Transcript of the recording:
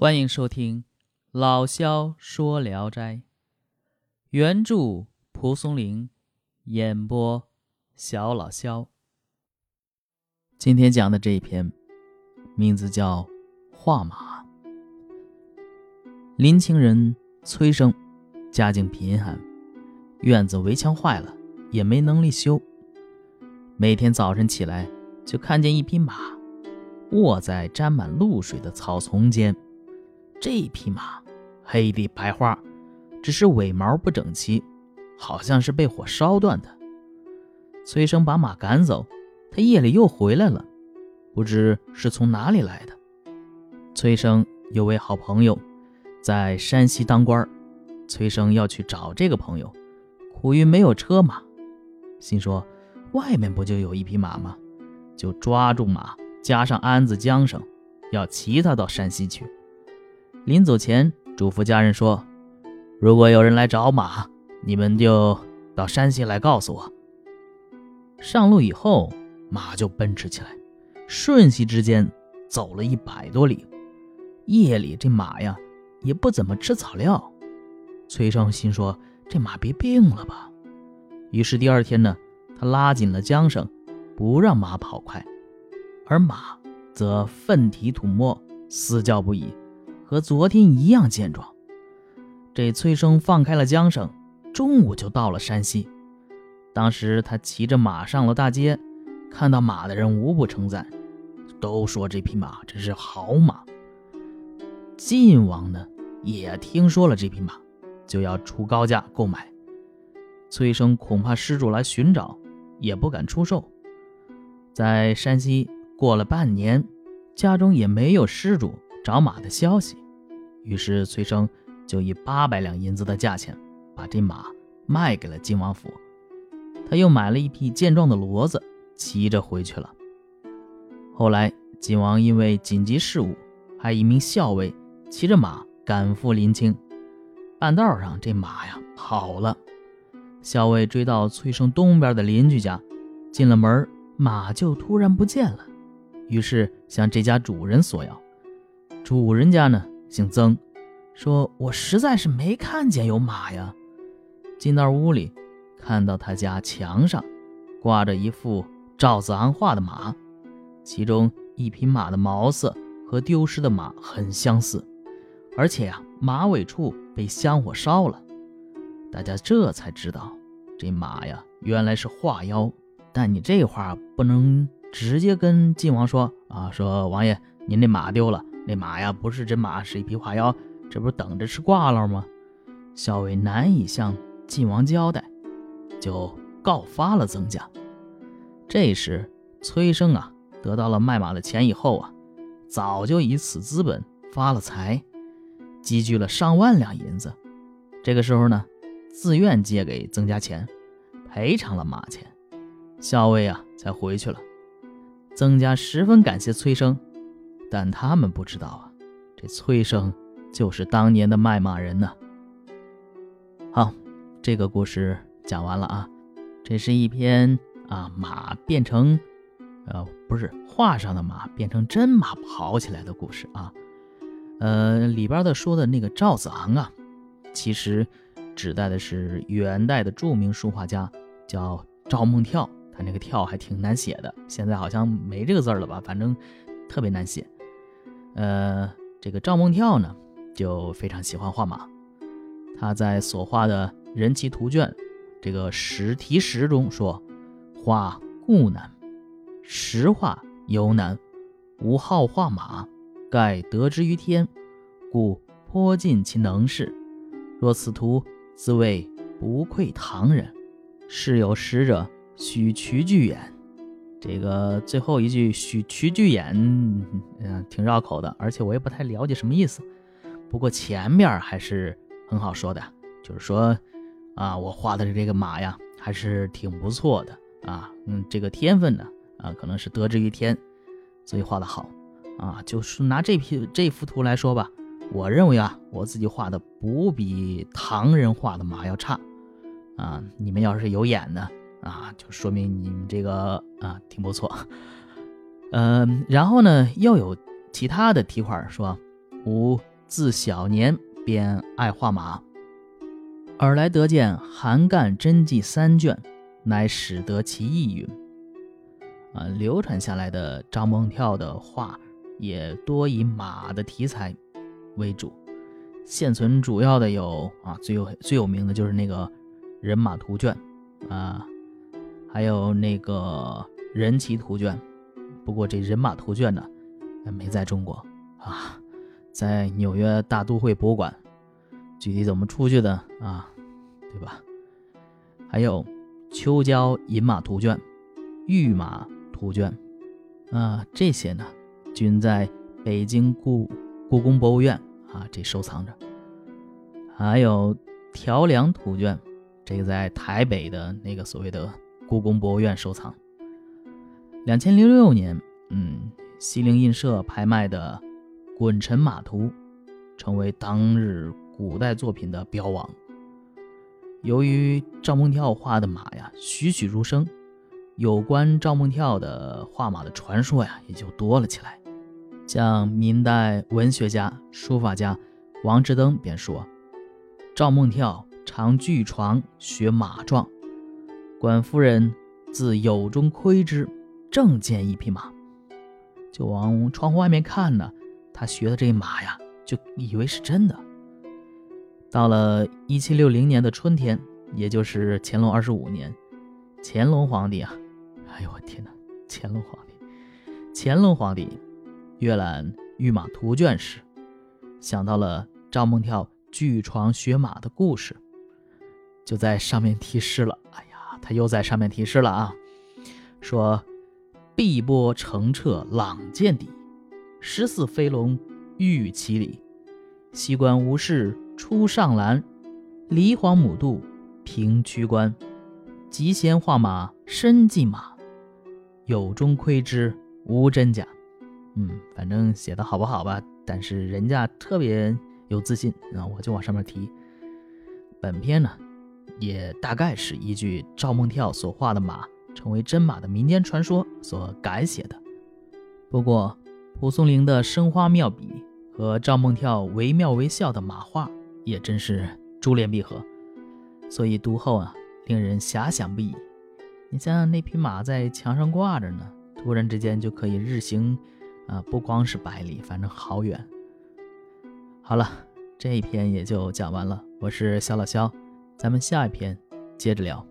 欢迎收听老萧说聊斋，原著蒲松龄，演播小老萧。今天讲的这一篇，名字叫《画马》。临清人崔生，家境贫寒，院子围墙坏了，也没能力修。每天早晨起来，就看见一匹马卧在沾满露水的草丛间。这匹马黑里白花，只是尾毛不整齐，好像是被火烧断的。崔生把马赶走，他夜里又回来了，不知是从哪里来的。崔生有位好朋友在山西当官，崔生要去找这个朋友，苦于没有车马，心说外面不就有一匹马吗？就抓住马，加上鞍子缰绳，要骑他到山西去。临走前，嘱咐家人说：“如果有人来找马，你们就到山西来告诉我。”上路以后，马就奔驰起来，瞬息之间走了一百多里。夜里这马呀，也不怎么吃草料。崔生心说：“这马别病了吧？”于是第二天呢，他拉紧了缰绳，不让马跑快，而马则奋蹄吐沫，嘶叫不已。和昨天一样健壮。这崔生放开了缰绳，中午就到了山西。当时他骑着马上了大街，看到马的人无不称赞，都说这匹马真是好马。晋王呢也听说了这匹马，就要出高价购买。崔生恐怕失主来寻找，也不敢出售。在山西过了半年，家中也没有失主。找马的消息，于是崔生就以八百两银子的价钱把这马卖给了晋王府。他又买了一匹健壮的骡子，骑着回去了。后来晋王因为紧急事务，派一名校尉骑着马赶赴临清。半道上，这马呀跑了。校尉追到崔生东边的邻居家，进了门，马就突然不见了。于是向这家主人索要。主人家呢姓曾，说我实在是没看见有马呀。进到屋里，看到他家墙上挂着一幅赵子昂画的马，其中一匹马的毛色和丢失的马很相似，而且呀，马尾处被香火烧了。大家这才知道，这马呀原来是画妖。但你这话不能直接跟晋王说啊，说王爷您那马丢了。那马呀，不是真马，是一匹化妖，这不是等着吃挂了吗？校尉难以向晋王交代，就告发了曾家。这时，崔生啊，得到了卖马的钱以后啊，早就以此资本发了财，积聚了上万两银子。这个时候呢，自愿借给曾家钱，赔偿了马钱，校尉啊才回去了。曾家十分感谢崔生。但他们不知道啊，这崔生就是当年的卖马人呢。好，这个故事讲完了啊。这是一篇啊马变成，呃，不是画上的马变成真马跑起来的故事啊。呃，里边的说的那个赵子昂啊，其实指代的是元代的著名书画家，叫赵孟跳。他那个跳还挺难写的，现在好像没这个字了吧？反正特别难写。呃，这个赵孟跳呢，就非常喜欢画马。他在所画的人骑图卷这个十题十中说：“画故难，实画尤难。吾好画马，盖得之于天，故颇尽其能事。若此图，自谓不愧唐人。是有识者，须渠具眼。”这个最后一句“许曲巨眼”，嗯，挺绕口的，而且我也不太了解什么意思。不过前面还是很好说的，就是说，啊，我画的这个马呀，还是挺不错的啊。嗯，这个天分呢，啊，可能是得之于天，所以画的好啊。就是拿这批这幅图来说吧，我认为啊，我自己画的不比唐人画的马要差啊。你们要是有眼呢？啊，就说明你们这个啊挺不错，嗯，然后呢又有其他的题块说，吾自小年便爱画马，尔来得见《韩干真迹》三卷，乃始得其意云。啊，流传下来的张梦跳的画也多以马的题材为主。现存主要的有啊，最有最有名的就是那个人马图卷啊，还有那个人骑图卷。不过这人马图卷呢，没在中国啊，在纽约大都会博物馆。具体怎么出去的啊，对吧？还有秋郊饮马图卷、御马图卷啊，这些呢，均在北京故故宫博物院。啊，这收藏着，还有条梁图卷，这个在台北的那个所谓的故宫博物院收藏。两千零六年，嗯，西泠印社拍卖的《滚尘马图》，成为当日古代作品的标王。由于赵孟跳画的马呀栩栩如生，有关赵孟跳的画马的传说呀也就多了起来。像明代文学家、书法家王之登便说：“赵孟跳常据床学马状，管夫人自牖中窥之，正见一匹马，就往窗户外面看呢。他学的这马呀，就以为是真的。到了一七六零年的春天，也就是乾隆二十五年，乾隆皇帝啊，哎呦我天哪！乾隆皇帝，乾隆皇帝。”阅览御马图卷时，想到了赵孟跳据床学马的故事，就在上面题诗了。哎，他又在上面提示了啊！说：“碧波澄澈朗见底，十四飞龙欲其里。西关无事出上栏，离黄母渡平曲关。极贤画马身骑马，有中窥之无真假。”嗯，反正写的好不好吧？但是人家特别有自信啊，我就往上面提。本篇呢，也大概是依据赵孟跳所画的马成为真马的民间传说所改写的。不过，蒲松龄的生花妙笔和赵孟跳惟妙惟肖的马画也真是珠联璧合，所以读后啊，令人遐想不已。你想想，那匹马在墙上挂着呢，突然之间就可以日行。啊，不光是百里，反正好远。好了，这一篇也就讲完了。我是肖老肖，咱们下一篇接着聊。